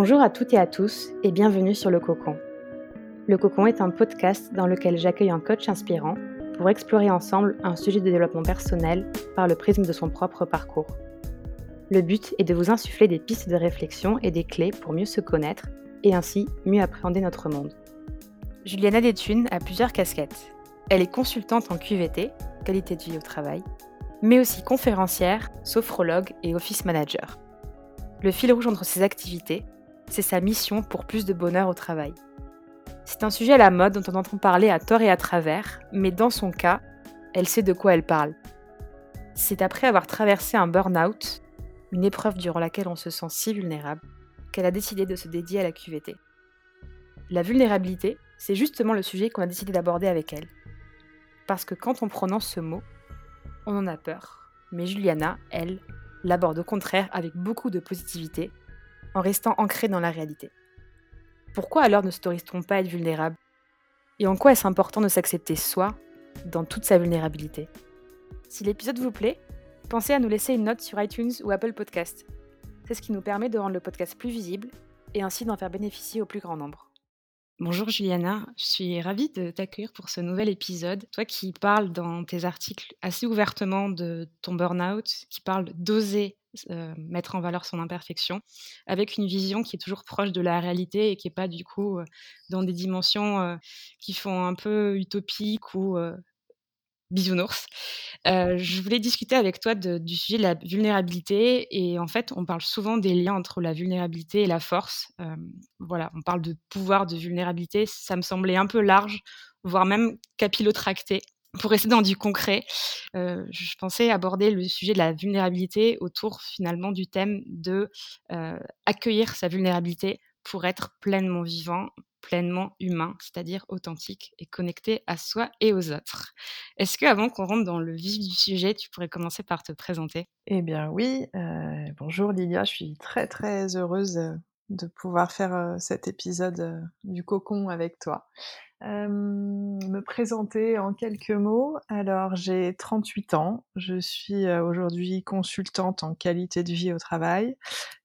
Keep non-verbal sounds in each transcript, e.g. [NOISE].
Bonjour à toutes et à tous et bienvenue sur Le Cocon. Le Cocon est un podcast dans lequel j'accueille un coach inspirant pour explorer ensemble un sujet de développement personnel par le prisme de son propre parcours. Le but est de vous insuffler des pistes de réflexion et des clés pour mieux se connaître et ainsi mieux appréhender notre monde. Juliana Déthune a plusieurs casquettes. Elle est consultante en QVT, qualité de vie au travail, mais aussi conférencière, sophrologue et office manager. Le fil rouge entre ses activités, c'est sa mission pour plus de bonheur au travail. C'est un sujet à la mode dont on entend parler à tort et à travers, mais dans son cas, elle sait de quoi elle parle. C'est après avoir traversé un burn-out, une épreuve durant laquelle on se sent si vulnérable, qu'elle a décidé de se dédier à la QVT. La vulnérabilité, c'est justement le sujet qu'on a décidé d'aborder avec elle. Parce que quand on prononce ce mot, on en a peur. Mais Juliana, elle, l'aborde au contraire avec beaucoup de positivité en restant ancré dans la réalité. Pourquoi alors ne s'autorise-t-on pas à être vulnérable? Et en quoi est-ce important de s'accepter soi dans toute sa vulnérabilité? Si l'épisode vous plaît, pensez à nous laisser une note sur iTunes ou Apple Podcast. C'est ce qui nous permet de rendre le podcast plus visible et ainsi d'en faire bénéficier au plus grand nombre. Bonjour Juliana, je suis ravie de t'accueillir pour ce nouvel épisode. Toi qui parles dans tes articles assez ouvertement de ton burn-out, qui parle d'oser euh, mettre en valeur son imperfection, avec une vision qui est toujours proche de la réalité et qui n'est pas du coup euh, dans des dimensions euh, qui font un peu utopiques ou bisounours. je voulais discuter avec toi du sujet de la vulnérabilité et en fait, on parle souvent des liens entre la vulnérabilité et la force. voilà, on parle de pouvoir de vulnérabilité, ça me semblait un peu large, voire même capillotracté. Pour rester dans du concret, je pensais aborder le sujet de la vulnérabilité autour finalement du thème de accueillir sa vulnérabilité pour être pleinement vivant, pleinement humain, c'est-à-dire authentique et connecté à soi et aux autres. Est-ce que avant qu'on rentre dans le vif du sujet, tu pourrais commencer par te présenter? Eh bien oui, euh, bonjour Lilia, je suis très très heureuse euh, de pouvoir faire euh, cet épisode du cocon avec toi. Euh, me présenter en quelques mots. Alors, j'ai 38 ans. Je suis euh, aujourd'hui consultante en qualité de vie au travail,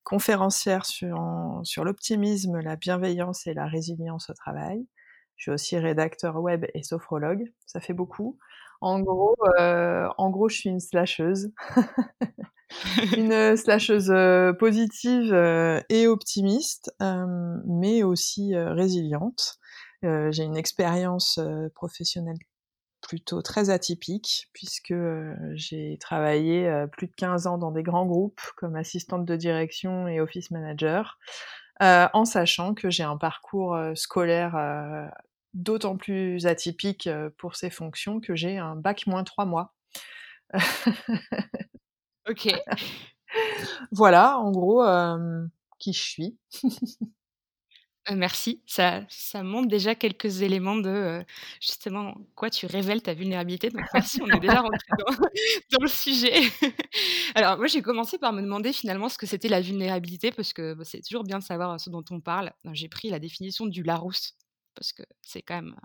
conférencière sur, sur l'optimisme, la bienveillance et la résilience au travail. Je suis aussi rédacteur web et sophrologue. Ça fait beaucoup. En gros, euh, en gros, je suis une slasheuse. [LAUGHS] une slasheuse positive et optimiste, mais aussi résiliente. Euh, j'ai une expérience euh, professionnelle plutôt très atypique, puisque euh, j'ai travaillé plus de 15 ans dans des grands groupes comme assistante de direction et office manager, en sachant que j'ai un parcours scolaire d'autant plus atypique pour ces fonctions que j'ai un bac moins trois mois. [LAUGHS] ok. voilà, en gros, qui je suis. [LAUGHS] merci, ça montre déjà quelques éléments de, justement quoi tu révèles ta vulnérabilité donc merci, on est déjà rentré dans [LAUGHS] le sujet. [LAUGHS] Alors moi j'ai commencé par me demander finalement ce que c'était la vulnérabilité parce que, c'est toujours bien de savoir, ce dont on parle. J'ai pris la définition du Larousse parce que c'est quand même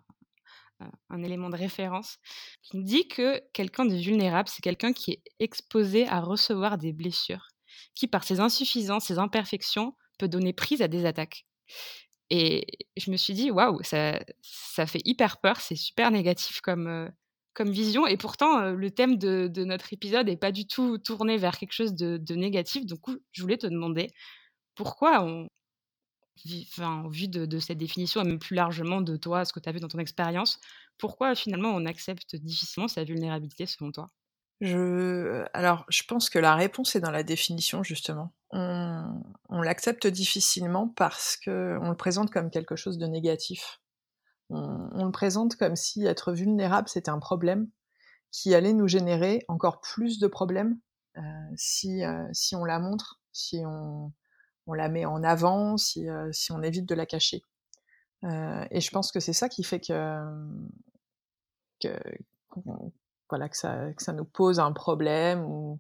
un élément de référence qui dit que quelqu'un de vulnérable, c'est quelqu'un qui est exposé à recevoir des blessures, qui par ses insuffisances, ses imperfections, peut donner prise à des attaques. Et je me suis dit, waouh, ça, ça fait hyper peur, c'est super négatif comme, comme vision. Et pourtant, le thème de, de notre épisode n'est pas du tout tourné vers quelque chose de, de négatif. Donc, je voulais te demander pourquoi on, enfin, au vu de, de, cette définition, et même plus largement de toi, ce que tu as vu dans ton expérience, pourquoi finalement on accepte difficilement sa vulnérabilité selon toi? Je... Alors, je pense que la réponse est dans la définition, justement. On, on l'accepte difficilement parce qu'on le présente comme quelque chose de négatif. On, on le présente comme si être vulnérable, c'était un problème qui allait nous générer encore plus de problèmes euh, si, euh, si on la montre, si on, on la met en avant, si, euh, si on évite de la cacher. Euh, et je pense que c'est ça qui fait que, que, voilà, que ça, que ça nous pose un problème ou,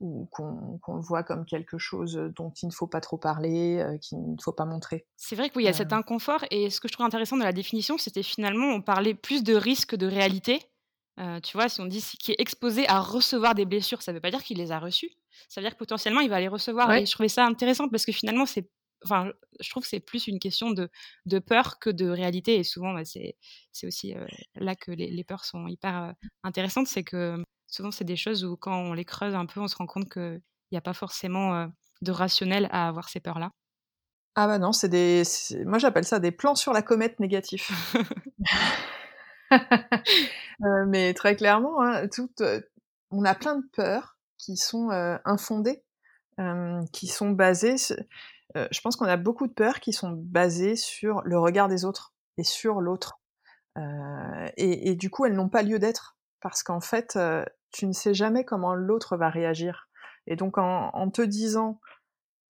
ou qu'on le voit comme quelque chose dont il ne faut pas trop parler, euh, qu'il ne faut pas montrer. C'est vrai qu'il y a cet euh. inconfort et ce que je trouve intéressant dans la définition, c'était finalement on parlait plus de risque de réalité. Euh, tu vois, si on dit qui est exposé à recevoir des blessures, ça ne veut pas dire qu'il les a reçues. Ça veut dire que potentiellement il va les recevoir. Et je trouvais ça intéressant parce que finalement c'est enfin, je trouve que c'est plus une question de, de peur que de réalité. Et souvent, bah, c'est, aussi là que les, les, peurs sont hyper intéressantes. C'est que souvent, c'est des choses où quand on les creuse un peu, on se rend compte qu'il n'y a pas forcément de rationnel à avoir ces peurs-là. Ah bah non, c'est des, moi j'appelle ça des plans sur la comète négatifs. [LAUGHS] mais très clairement, hein, tout, on a plein de peurs qui sont infondées, qui sont basées. Euh, je pense qu'on a beaucoup de peurs qui sont basées sur le regard des autres et sur l'autre. Et, et, du coup, elles n'ont pas lieu d'être parce qu'en fait, tu ne sais jamais comment l'autre va réagir. Et donc, en, en, te disant,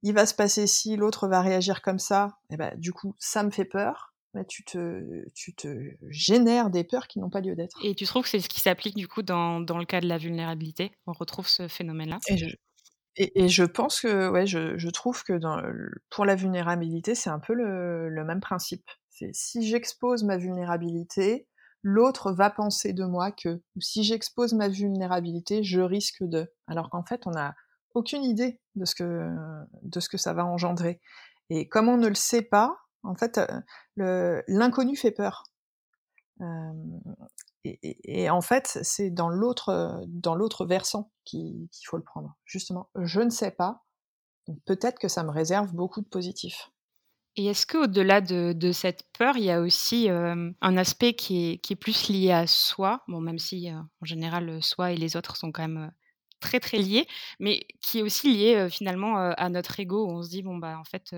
il va se passer ci, l'autre va réagir comme ça, et ben, du coup, ça me fait peur bah, tu, te, tu te génères des peurs qui n'ont pas lieu d'être. Et tu trouves que c'est ce qui s'applique du coup dans, dans, le cas de la vulnérabilité? On retrouve ce phénomène-là? Je, et, je, pense que, ouais, je, trouve que pour la vulnérabilité, c'est un peu le, même principe. C'est si j'expose ma vulnérabilité, l'autre va penser de moi que, ou si j'expose ma vulnérabilité, je risque de. Alors qu'en fait, on n'a aucune idée de ce, que, de ce que ça va engendrer. Et comme on ne le sait pas, en fait, l'inconnu fait peur. Et, en fait, c'est dans l'autre versant qu'il faut le prendre. Justement, je ne sais pas. Peut-être que ça me réserve beaucoup de positifs. Et est-ce qu'au-delà de, cette peur, il y a aussi euh, un aspect qui est, plus lié à soi, bon, même si euh, en général soi et les autres sont quand même très très liés, mais qui est aussi lié euh, finalement à notre ego, où on se dit bon bah en fait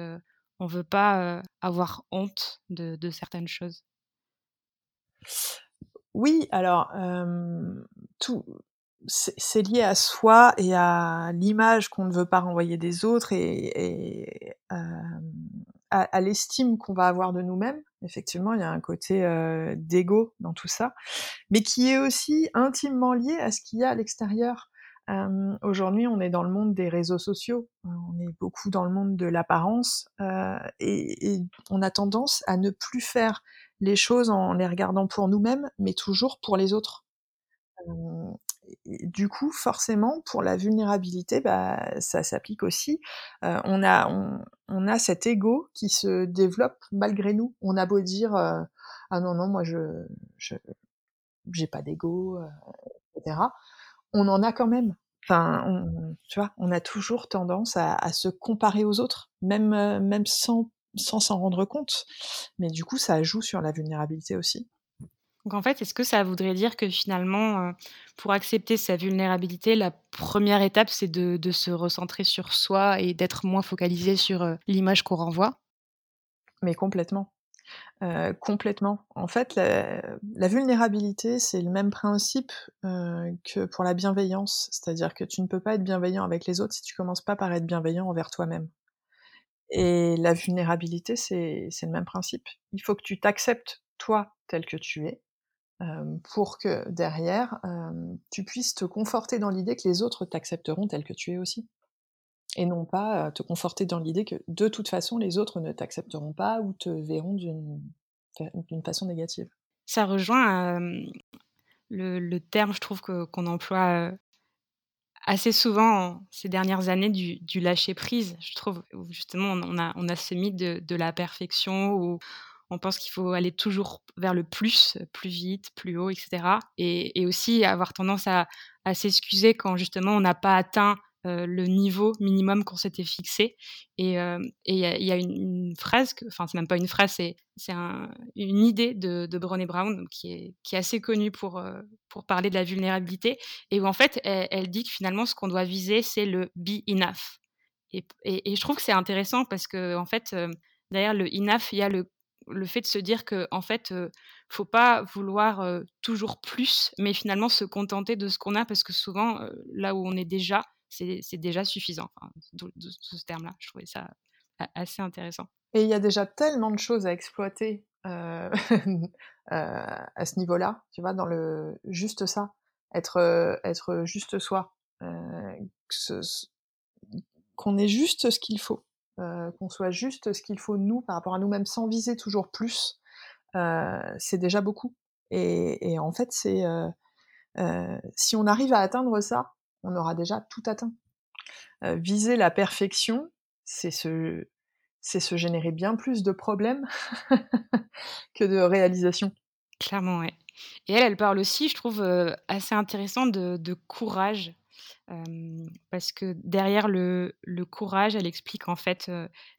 on veut pas avoir honte de, certaines choses. Oui, alors tout c'est lié à soi et à l'image qu'on ne veut pas renvoyer des autres et, à l'estime qu'on va avoir de nous-mêmes. Effectivement, il y a un côté euh, d'ego dans tout ça, mais qui est aussi intimement lié à ce qu'il y a à l'extérieur. Aujourd'hui, on est dans le monde des réseaux sociaux, euh, on est beaucoup dans le monde de l'apparence, euh, et, on a tendance à ne plus faire les choses en les regardant pour nous-mêmes, mais toujours pour les autres. Du coup, forcément, pour la vulnérabilité, bah, ça s'applique aussi. Euh, on, a, on, a cet ego qui se développe malgré nous. On a beau dire ah non non moi je j'ai pas d'ego, etc on en a quand même. Enfin, on, tu vois, on a toujours tendance à, à se comparer aux autres, même, euh, même sans sans s'en rendre compte. Mais du coup, ça joue sur la vulnérabilité aussi. Donc en fait, est-ce que ça voudrait dire que finalement, euh, pour accepter sa vulnérabilité, la première étape, c'est de, de, se recentrer sur soi et d'être moins focalisé sur euh, l'image qu'on renvoie? Mais complètement. Euh, complètement. En fait, la, vulnérabilité, c'est le même principe euh, que pour la bienveillance. C'est-à-dire que tu ne peux pas être bienveillant avec les autres si tu commences pas par être bienveillant envers toi-même. Et la vulnérabilité, c'est le même principe. Il faut que tu t'acceptes toi tel que tu es, euh, pour que derrière, tu puisses te conforter dans l'idée que les autres t'accepteront tel que tu es aussi et non pas te conforter dans l'idée que de toute façon les autres ne t'accepteront pas ou te verront d'une façon négative. Ça rejoint euh, le, terme, je trouve, qu'on emploie euh, assez souvent ces dernières années du, du, lâcher prise. Je trouve justement on a, on a ce mythe de, la perfection où on pense qu'il faut aller toujours vers le plus, plus vite, plus haut, etc. Et, aussi avoir tendance à s'excuser quand justement on n'a pas atteint euh, le niveau minimum qu'on s'était fixé. Et il euh, y, a, y a une, phrase, enfin c'est même pas une phrase, c'est un, une idée de, de Brené Brown qui est, qui est assez connue pour, euh, pour parler de la vulnérabilité, et où en fait elle, dit que finalement ce qu'on doit viser c'est le be enough. Et, et, je trouve que c'est intéressant parce que en fait derrière le enough il y a le le fait de se dire que en fait euh, faut pas vouloir toujours plus mais finalement se contenter de ce qu'on a parce que souvent là où on est déjà c'est déjà suffisant. Enfin, ce terme-là, je trouvais ça assez intéressant. Et il y a déjà tellement de choses à exploiter euh, [LAUGHS] euh, à ce niveau-là, tu vois, dans le juste ça, être, euh, être juste soi, qu'on ait juste ce qu'il faut, qu'on soit juste ce qu'il faut nous par rapport à nous-mêmes, sans viser toujours plus, c'est déjà beaucoup. Et, et en fait, c'est si on arrive à atteindre ça, on aura déjà tout atteint. Euh, viser la perfection, c'est se, générer bien plus de problèmes [LAUGHS] que de réalisations. Clairement, ouais. Et elle, elle parle aussi, je trouve, assez intéressant de, courage. parce que derrière le, le, courage, elle explique en fait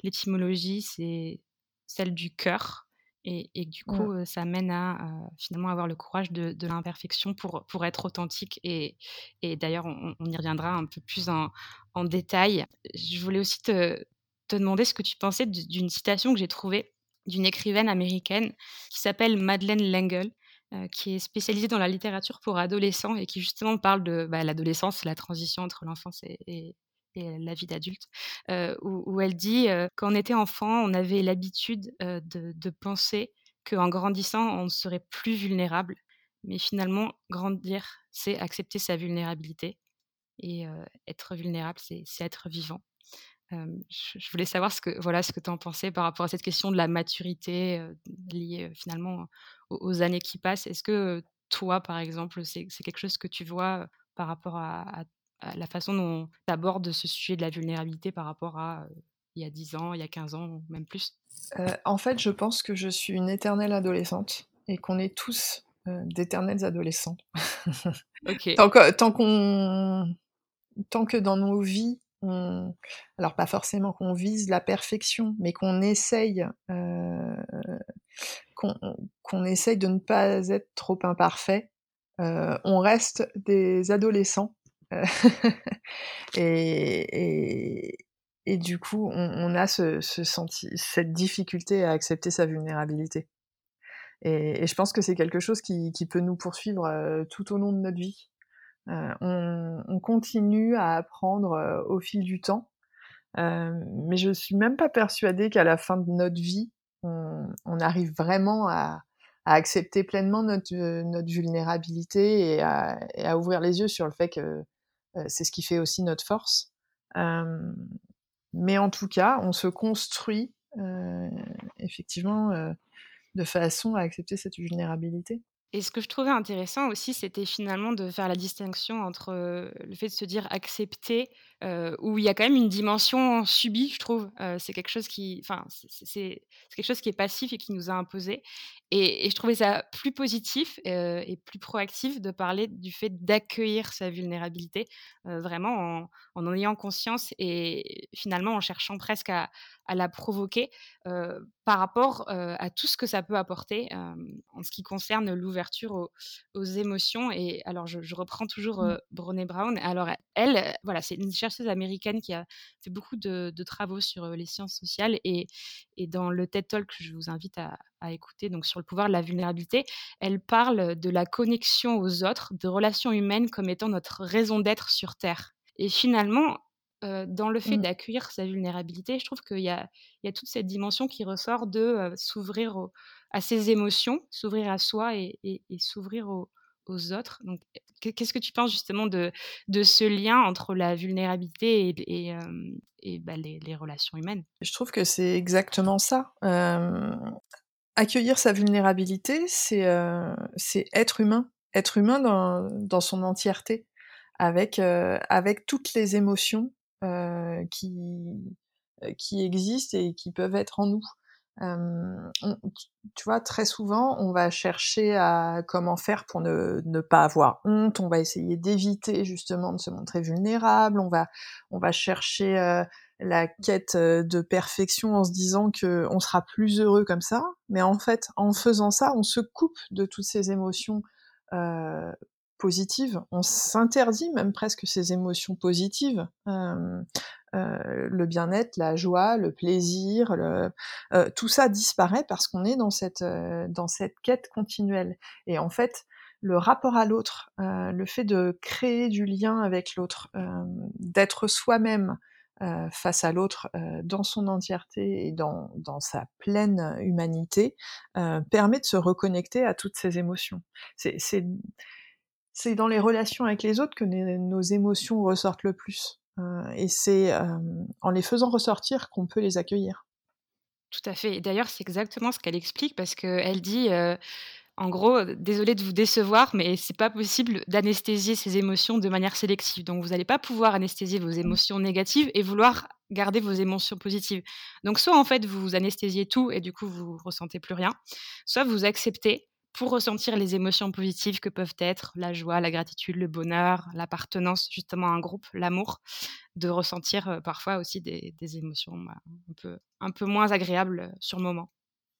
l'étymologie, c'est celle du cœur. Et, et du coup, ça mène à finalement avoir le courage de, de l'imperfection pour, pour être authentique. Et, et d'ailleurs, on, on, y reviendra un peu plus en, en détail. Je voulais aussi te, te demander ce que tu pensais d'une citation que j'ai trouvée d'une écrivaine américaine qui s'appelle Madeleine L'Engle, qui est spécialisée dans la littérature pour adolescents et qui justement parle de bah, l'adolescence, la transition entre l'enfance et, la vie d'adulte, euh, où, elle dit euh, quand était enfant, on avait l'habitude de, de, penser qu'en grandissant, on serait plus vulnérable. Mais finalement, grandir, c'est accepter sa vulnérabilité. Et être vulnérable, c'est être vivant je, voulais savoir ce que voilà ce que tu en pensais par rapport à cette question de la maturité liée finalement aux, années qui passent. Est-ce que toi, par exemple, c'est quelque chose que tu vois par rapport à, la façon dont tu abordes ce sujet de la vulnérabilité par rapport à il y a 10 ans, il y a 15 ans, même plus? En fait, je pense que je suis une éternelle adolescente et qu'on est tous d'éternels adolescents. [LAUGHS] tant qu'on tant que dans nos vies alors pas forcément qu'on vise la perfection, mais qu'on essaye, euh, qu'on essaye de ne pas être trop imparfait, euh, on reste des adolescents. Euh, [LAUGHS] et, du coup, on, a cette difficulté à accepter sa vulnérabilité. Et, je pense que c'est quelque chose qui, peut nous poursuivre tout au long de notre vie. Euh, on, continue à apprendre euh, au fil du temps, euh, mais je suis même pas persuadée qu'à la fin de notre vie, on, arrive vraiment à, accepter pleinement notre vulnérabilité et à, ouvrir les yeux sur le fait que c'est ce qui fait aussi notre force. mais en tout cas, on se construit effectivement de façon à accepter cette vulnérabilité. Et ce que je trouvais intéressant aussi, c'était finalement de faire la distinction entre le fait de se dire accepter, où il y a quand même une dimension subie, je trouve. c'est quelque chose qui, enfin, c'est quelque chose qui est passif et qui nous a imposé. Et, je trouvais ça plus positif et plus proactif de parler du fait d'accueillir sa vulnérabilité, vraiment en, en, ayant conscience et finalement en cherchant presque à, à la provoquer par rapport à tout ce que ça peut apporter en ce qui concerne l'ouverture aux, émotions. Et alors, je, reprends toujours mmh. Brené Brown. Alors, elle, voilà, c'est une chercheuse américaine qui a fait beaucoup de, travaux sur les sciences sociales et, et, dans le TED Talk que je vous invite à, à écouter, donc sur le pouvoir de la vulnérabilité, elle parle de la connexion aux autres, de relations humaines comme étant notre raison d'être sur Terre. Et finalement, dans le fait mmh. d'accueillir sa vulnérabilité, je trouve qu'il y a, y a toute cette dimension qui ressort de s'ouvrir à ses émotions, s'ouvrir à soi et, s'ouvrir aux, autres. Donc, qu'est-ce que tu penses justement de, de ce lien entre la vulnérabilité et, et, bah, les, relations humaines? Je trouve que c'est exactement ça. accueillir sa vulnérabilité, c'est c'est être humain, être humain dans, dans son entièreté, avec, avec toutes les émotions euh, qui, euh, qui existent et qui peuvent être en nous. Tu vois, très souvent, on va chercher à comment faire pour ne, pas avoir honte. On va essayer d'éviter justement de se montrer vulnérable. On va, chercher euh, la quête de perfection en se disant que on sera plus heureux comme ça. Mais en fait, en faisant ça, on se coupe de toutes ces émotions euh, On s'interdit même presque ces émotions positives. Euh, euh, le bien-être, la joie, le plaisir, euh, tout ça disparaît parce qu'on est dans cette, dans cette quête continuelle. Et en fait, le rapport à l'autre, le fait de créer du lien avec l'autre, d'être soi-même face à l'autre dans son entièreté et dans, dans sa pleine humanité, permet de se reconnecter à toutes ces émotions. C'est dans les relations avec les autres que nos émotions ressortent le plus. Euh, et c'est euh, en les faisant ressortir qu'on peut les accueillir. Tout à fait. Et d'ailleurs, c'est exactement ce qu'elle explique parce qu'elle dit, euh, en gros, désolé de vous décevoir, mais c'est pas possible d'anesthésier ces émotions de manière sélective. Donc, vous n'allez pas pouvoir anesthésier vos mmh. émotions négatives et vouloir garder vos émotions positives. Donc soit en fait vous anesthésiez tout et du coup vous ressentez plus rien, soit vous acceptez pour ressentir les émotions positives que peuvent être la joie, la gratitude, le bonheur, l'appartenance justement à un groupe, l'amour, de ressentir euh, parfois aussi des, émotions bah, un, peu, moins agréables euh, sur le moment.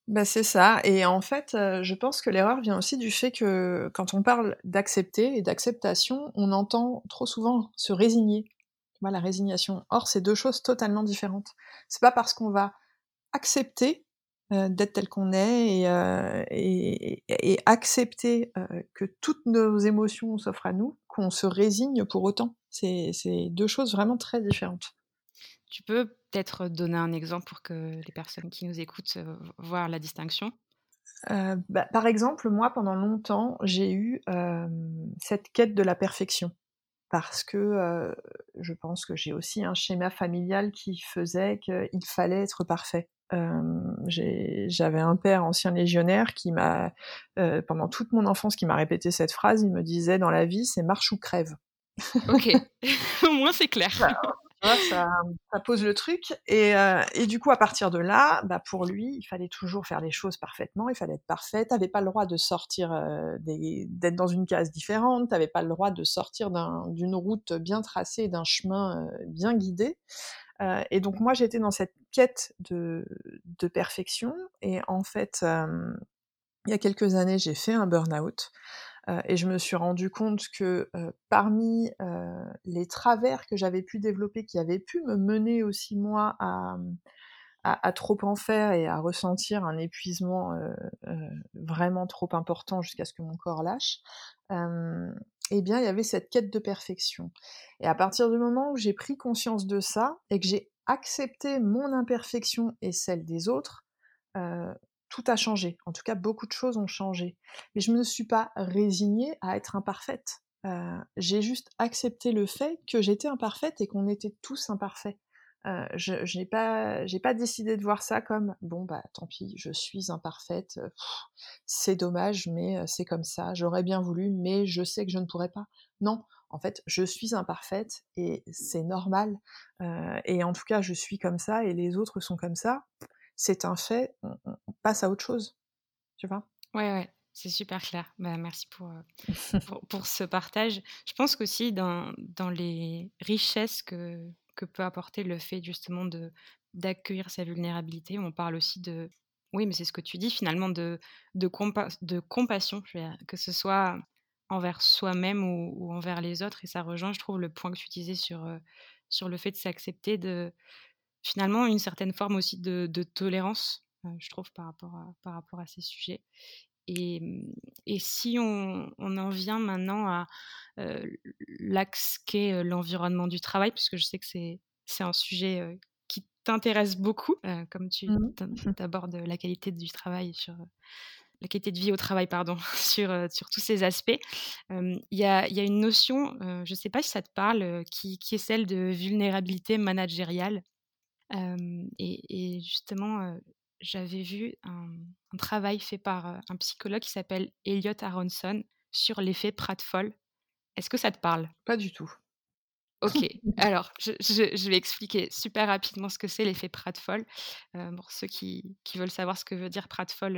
Bah, c'est ça et en fait, euh, je pense que l'erreur vient aussi du fait que quand on parle d'accepter et d'acceptation, on entend trop souvent se résigner. la résignation. Or, c'est deux choses totalement différentes. C'est pas parce qu'on va accepter d'être tel qu'on est et, euh, et, accepter que toutes nos émotions s'offrent à nous, qu'on se résigne pour autant. C'est deux choses vraiment très différentes. Tu peux peut-être donner un exemple pour que les personnes qui nous écoutent euh, voient la distinction? Euh, bah, Par exemple, moi, pendant longtemps, j'ai eu cette quête de la perfection. Parce que je pense que j'ai aussi un schéma familial qui faisait qu'il fallait être parfait. J'avais un père ancien légionnaire qui m'a, pendant toute mon enfance, qui m'a répété cette phrase. Il me disait dans la vie, c'est marche ou crève. Ok, [LAUGHS] [LAUGHS] au moins c'est clair. Ça, pose le truc. Euh, et, du coup, à partir de là, bah, pour lui, il fallait toujours faire les choses parfaitement, il fallait être parfait. T'avais pas le droit de sortir, d'être dans une case différente, t'avais pas le droit de sortir d'une route bien tracée, d'un chemin bien guidé. Et donc moi, j'étais dans cette quête de, de perfection. Et en fait, il y a quelques années, j'ai fait un burn-out. Euh, et je me suis rendu compte que euh, parmi euh, les travers que j'avais pu développer, qui avaient pu me mener aussi moi à, à, trop en faire et à ressentir un épuisement vraiment trop important jusqu'à ce que mon corps lâche, eh bien il y avait cette quête de perfection. Et à partir du moment où j'ai pris conscience de ça et que j'ai accepté mon imperfection et celle des autres, tout a changé. En tout cas, beaucoup de choses ont changé. Mais je ne me suis pas résignée à être imparfaite. Euh, j'ai juste accepté le fait que j'étais imparfaite et qu'on était tous imparfaits. Euh, je n'ai pas, j'ai pas décidé de voir ça comme bon bah tant pis, je suis imparfaite, c'est dommage, mais euh, c'est comme ça. J'aurais bien voulu, mais je sais que je ne pourrais pas. Non, en fait, je suis imparfaite et c'est normal. et en tout cas, je suis comme ça et les autres sont comme ça c'est un fait, on, passe à autre chose. Tu vois? Ouais, ouais. C'est super clair. Bah, merci euh, [LAUGHS] pour, pour, ce partage. Je pense qu'aussi dans, dans les richesses que, que peut apporter le fait justement de d'accueillir sa vulnérabilité, on parle aussi de, oui, mais c'est ce que tu dis finalement, de, de, de compassion, que ce soit envers soi-même ou, envers les autres. Et ça rejoint, je trouve, le point que tu disais sur, euh, sur le fait de s'accepter, de, finalement une certaine forme aussi de, tolérance, euh, je trouve, par rapport par rapport à ces sujets. Et, mmh, et si on, on, en vient maintenant à euh, l'axe qu'est l'environnement du travail, puisque je sais que c'est, un sujet qui t'intéresse beaucoup, comme tu mmh abordes la qualité du travail sur la qualité de vie au travail, pardon, [LAUGHS] sur, sur tous ces aspects. Il y, a, y, a, une notion, je ne sais pas si ça te parle, qui, qui, est celle de vulnérabilité managériale et, justement, j'avais vu un, travail fait par un psychologue qui s'appelle Elliot Aronson sur l'effet Pratfall. Est-ce que ça te parle? Pas du tout. Ok, [LAUGHS] alors je, vais expliquer super rapidement ce que c'est l'effet Pratfall. pour ceux qui, veulent savoir ce que veut dire Pratfall,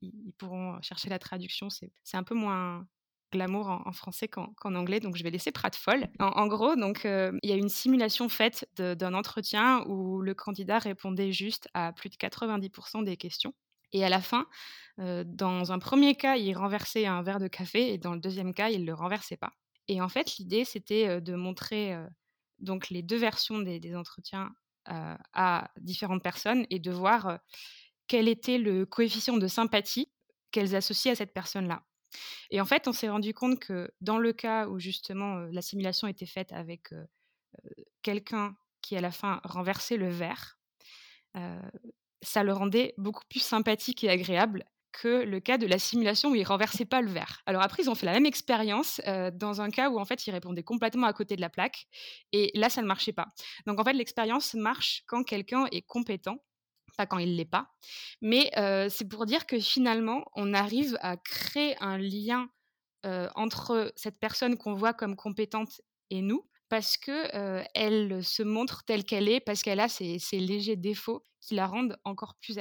ils, pourront chercher la traduction. C'est un peu moins glamour en, français qu'en anglais, donc je vais laisser Pratfall. En, en gros, donc euh, il y a une simulation faite d'un entretien où le candidat répondait juste à plus de 90% des questions. Et à la fin, euh, dans un premier cas, il renversait un verre de café et dans le deuxième cas, il ne le renversait pas. Et en fait, l'idée, c'était euh, de montrer donc les deux versions des entretiens à différentes personnes et de voir quel était le coefficient de sympathie qu'elles associaient à cette personne-là. Et en fait, on s'est rendu compte que dans le cas où justement la simulation était faite avec quelqu'un qui à la fin renversait le verre, ça le rendait beaucoup plus sympathique et agréable que le cas de la simulation où il renversait pas le verre. Alors après, ils ont fait la même expérience dans un cas où en fait il répondait complètement à côté de la plaque et là ça ne marchait pas. Donc en fait l'expérience marche quand quelqu'un est compétent pas quand il l'est pas. Mais c'est pour dire que finalement, on arrive à créer un lien entre cette personne qu'on voit comme compétente et nous, parce que elle se montre telle qu'elle est, parce qu'elle a ces, légers défauts qui la rendent encore plus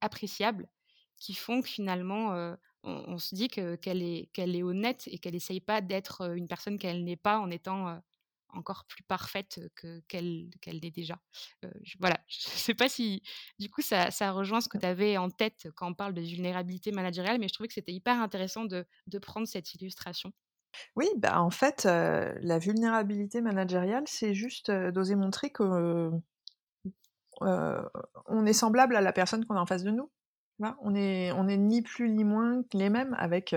appréciable, qui font que finalement on, se dit qu'elle est, qu'elle est honnête et qu'elle n'essaye pas d'être une personne qu'elle n'est pas en étant encore plus parfaite que, qu'elle, qu'elle l'est déjà. je, voilà, [LAUGHS] je ne sais pas si du coup ça, ça rejoint ce que tu avais en tête quand on parle de vulnérabilité managériale, mais je trouvais que c'était hyper intéressant de, de prendre cette illustration. Oui, bah, en fait, la vulnérabilité managériale, c'est juste, d'oser montrer que, on est semblable à la personne qu'on a en face de nous. On est on est ni plus ni moins que les mêmes avec,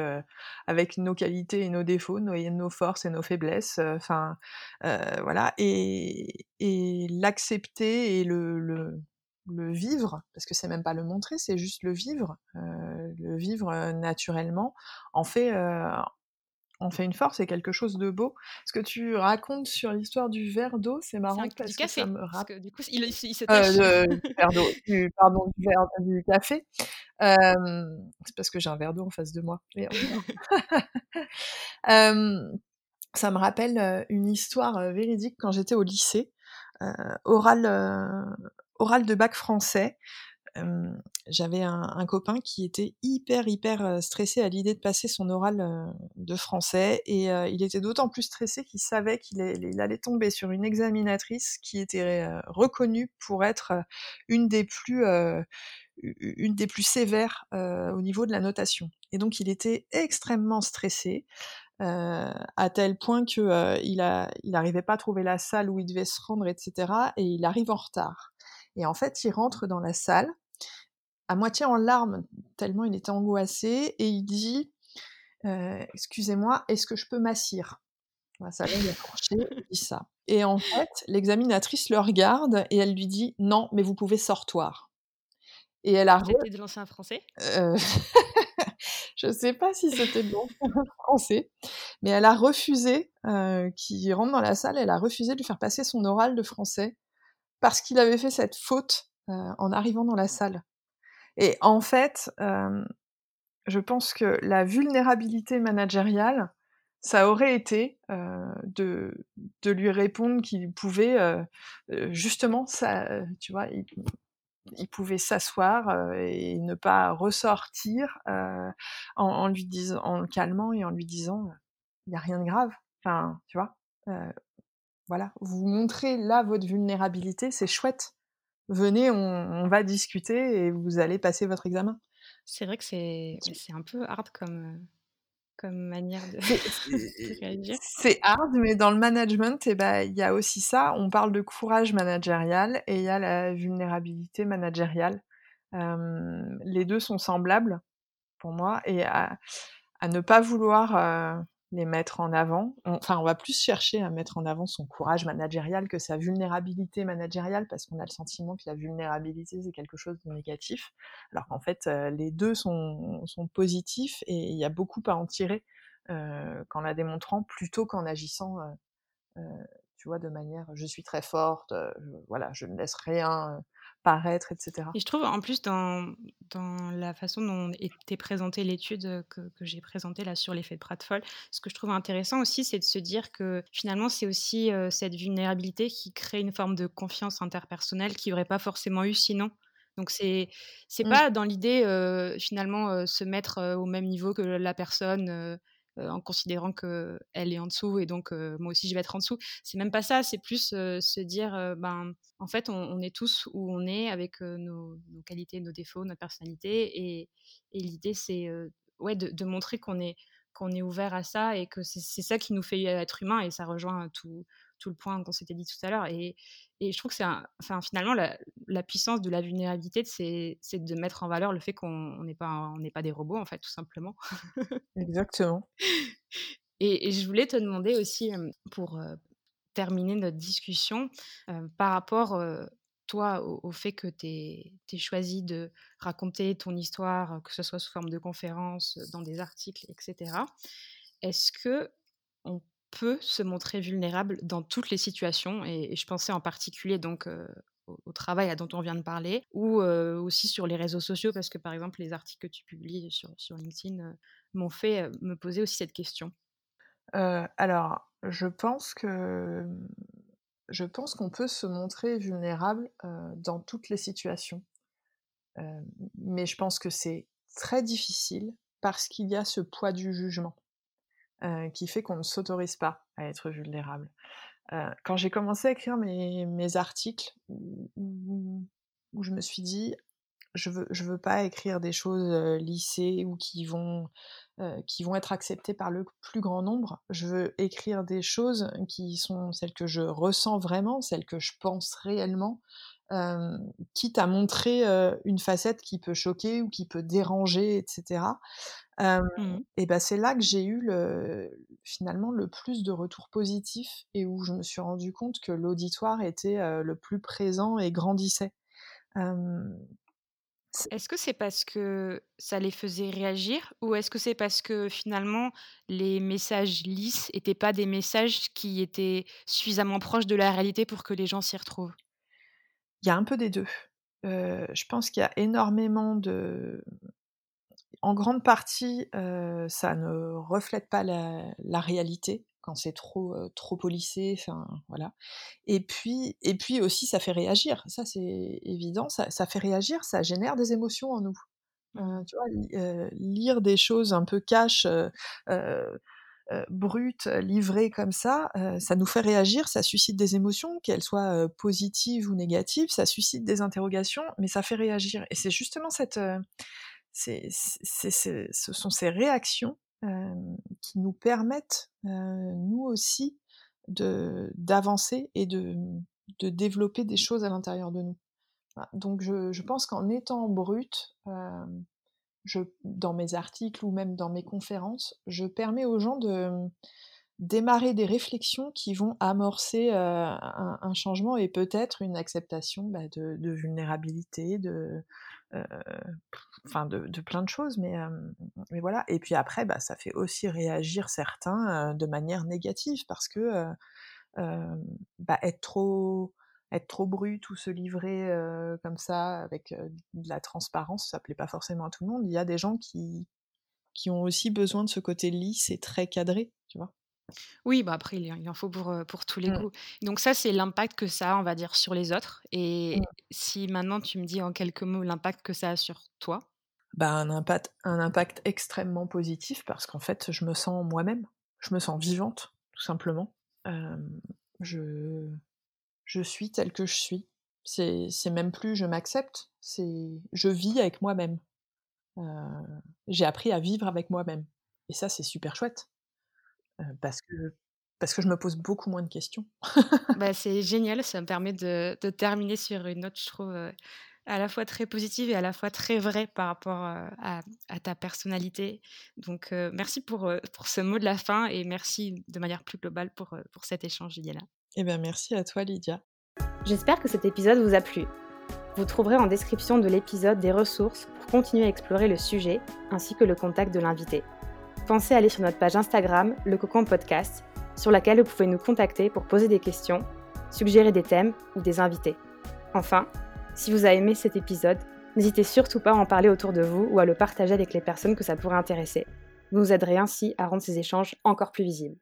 avec nos qualités et nos défauts, nos nos forces et nos faiblesses, enfin, voilà et l'accepter et le le le vivre, parce que c'est même pas le montrer, c'est juste le vivre, le vivre, naturellement, en fait, on fait une force et quelque chose de beau. Ce que tu racontes sur l'histoire du verre d'eau, c'est marrant parce que ça me rappelle. Du coup, il, il, il euh, du [LAUGHS] verre d'eau, du, pardon, du verre du café. Euh, c'est parce que j'ai un verre d'eau en face de moi. [LAUGHS] euh, ça me rappelle une histoire véridique quand j'étais au lycée, oral, oral de bac français j'avais un, copain qui était hyper hyper stressé à l'idée de passer son oral de français et il était d'autant plus stressé qu'il savait qu'il allait tomber sur une examinatrice qui était reconnue pour être une des plus une des plus sévères au niveau de la notation. Et donc il était extrêmement stressé. à tel point que il, a, il arrivait pas à trouver la salle où il devait se rendre, etc. Et il arrive en retard. Et en fait, il rentre dans la salle à moitié en larmes, tellement il était angoissé, et il dit Excusez-moi, est-ce que je peux m'assire Ça il a il dit ça. Et en fait, l'examinatrice le regarde et elle lui dit Non, mais vous pouvez sortir. Et elle a. C'était de l'ancien français? Euh... [LAUGHS] Je sais pas si c'était de l'ancien [LAUGHS] français, mais elle a refusé, euh, qui rentre dans la salle, elle a refusé de lui faire passer son oral de français parce qu'il avait fait cette faute en arrivant dans la salle. Et en fait, je pense que la vulnérabilité managériale, ça aurait été de, lui répondre qu'il pouvait justement, tu vois, il, pouvait s'asseoir et ne pas ressortir en, lui disant, en le calmant et en lui disant, il n'y a rien de grave. Enfin, tu vois, voilà, vous montrez là votre vulnérabilité, c'est chouette venez, on, va discuter et vous allez passer votre examen. C'est vrai que c'est un peu hard comme, euh, comme manière [LAUGHS] de, réagir. C'est hard, mais dans le management, eh ben, il y a aussi ça. On parle de courage managérial et il y a la vulnérabilité managériale. les deux sont semblables pour moi et à, ne pas vouloir euh, les mettre en avant. enfin, on va plus chercher à mettre en avant son courage managérial que sa vulnérabilité managériale, parce qu'on a le sentiment que la vulnérabilité, c'est quelque chose de négatif, alors qu'en fait, euh, les deux sont, sont, positifs et il y a beaucoup à en tirer euh, qu'en la démontrant, plutôt qu'en agissant, euh, euh, tu vois, de manière je suis très forte, voilà, je ne laisse rien paraître, etc. Et je trouve en plus dans, dans la façon dont était présentée l'étude que, que j'ai présentée là sur l'effet de Pratfall, ce que je trouve intéressant aussi, c'est de se dire que finalement c'est aussi cette vulnérabilité qui crée une forme de confiance interpersonnelle qu'il n'y aurait pas forcément eu sinon. Donc c'est c'est mmh. pas dans l'idée finalement se mettre au même niveau que la personne en considérant qu'elle est en dessous et donc moi aussi je vais être en dessous. C'est même pas ça, c'est plus se dire ben en fait on, est tous où on est avec nos, qualités, nos défauts, notre personnalité et, l'idée c'est ouais de, montrer qu'on est est ouvert à ça et que c'est ça qui nous fait être humain et ça rejoint tout, tout le point qu'on s'était dit tout à l'heure. Et, et, je trouve que c'est enfin, finalement la, la, puissance de la vulnérabilité, c'est de mettre en valeur le fait qu'on n'est pas, on pas des robots, en fait, tout simplement. Exactement. [LAUGHS] Et, et, je voulais te demander aussi, pour terminer notre discussion, par rapport toi, au, fait que tu aies, choisi de raconter ton histoire, que ce soit sous forme de conférences, dans des articles, etc., est-ce que on peut se montrer vulnérable dans toutes les situations et, je pensais en particulier donc au, travail dont on vient de parler ou aussi sur les réseaux sociaux parce que par exemple les articles que tu publies sur, LinkedIn m'ont fait me poser aussi cette question. alors Je pense que je pense qu'on peut se montrer vulnérable, dans toutes les situations. Mais je pense que c'est très difficile parce qu'il y a ce poids du jugement, heu, qui fait qu'on ne s'autorise pas à être vulnérable. Heu, quand j'ai commencé à écrire mes articles où je me suis dit: «Je veux je veux pas écrire des choses, heu, lissées ou qui vont, qui vont être acceptées par le plus grand nombre. Je veux écrire des choses qui sont celles que je ressens vraiment, celles que je pense réellement, quitte à montrer, une facette qui peut choquer ou qui peut déranger et cetera». Hem Mmh et bah, c'est là que j'ai eu le finalement le plus de retours positifs et où je me suis rendu compte que l'auditoire était, le plus présent et grandissait. Est-ce que c'est parce que ça les faisait réagir ou est-ce que c'est parce que finalement les messages lisses étaient pas des messages qui étaient suffisamment proches de la réalité pour que les gens s'y retrouvent? il y a un peu des 2. Heu, je pense qu'il y a énormément de en grande partie, ça ne reflète pas la la réalité quand c'est trop, heu, trop policé, enfin voilà et puis et puis aussi ça fait réagir. Ça c'est évident, ça ça fait réagir, ça génère des émotions en nous. Mmh. Tu vois? Li lire des choses un peu cash, brutes, livrées comme ça, ça nous fait réagir, ça suscite des émotions, qu'elles soient, positives ou négatives, ça suscite des interrogations, mais ça fait réagir et c'est justement cette, c'est c'est ce sont ces réactions, qui nous permettent, nous aussi d'avancer et de, de développer des choses à l'intérieur de nous. Donc je je pense qu'en étant brute, hem je dans mes articles ou même dans mes conférences, je permets aux gens de, démarrer des réflexions qui vont amorcer, heu, un changement et peut-être une acceptation, bah, de de vulnérabilité, de, enfin de plein de choses, mais, hem, mais voilà et puis après, bah, ça fait aussi réagir certains, heu, de manière négative parce que, bah, être trop être trop brute ou se livrer, comme ça avec, de la transparence, ça plaît pas forcément à tout le monde. Il y a des gens qui qui ont aussi besoin de ce côté lisse et très cadré, tu vois? Oui, bah, après il y en il en faut pour, pour tous les Mmh, goûts. Donc ça, c'est l'impact que ça a, on va dire, sur les autres et mmh. si maintenant tu me dis en quelques mots l'impact que ça a sur toi? Bah, un impact un impact extrêmement positif parce qu'en fait, je me sens moi-même. Je me sens vivante, tout simplement. Je je suis telle que je suis. C'est c'est même plus je m'accepte, c'est je vis avec moi-même. J'ai appris à vivre avec moi-même et ça, c'est super chouette, heu, parce que parce que je me pose beaucoup moins de questions. Bah, [LAUGHS] c'est génial, ça me permet de de terminer sur une note, je trouve, à la fois très positive et à la fois très vraie par rapport, à à ta personnalité. Donc, merci pour, pour ce mot de la fin et merci de manière plus globale pour, pour cet échange, Juliana. Eh bien, merci à toi, Lydia. J'espère que cet épisode vous a plu. Vous trouverez en description de l'épisode des ressources pour continuer à explorer le sujet ainsi que le contact de l'invité. Pensez à aller sur notre page Instagram, le Cocon Podcast, sur laquelle vous pouvez nous contacter pour poser des questions, suggérer des thèmes ou des invités. Enfin, si vous avez aimé cet épisode, n'hésitez surtout pas à en parler autour de vous ou à le partager avec les personnes que ça pourrait intéresser. Vous nous aiderez ainsi à rendre ces échanges encore plus visibles.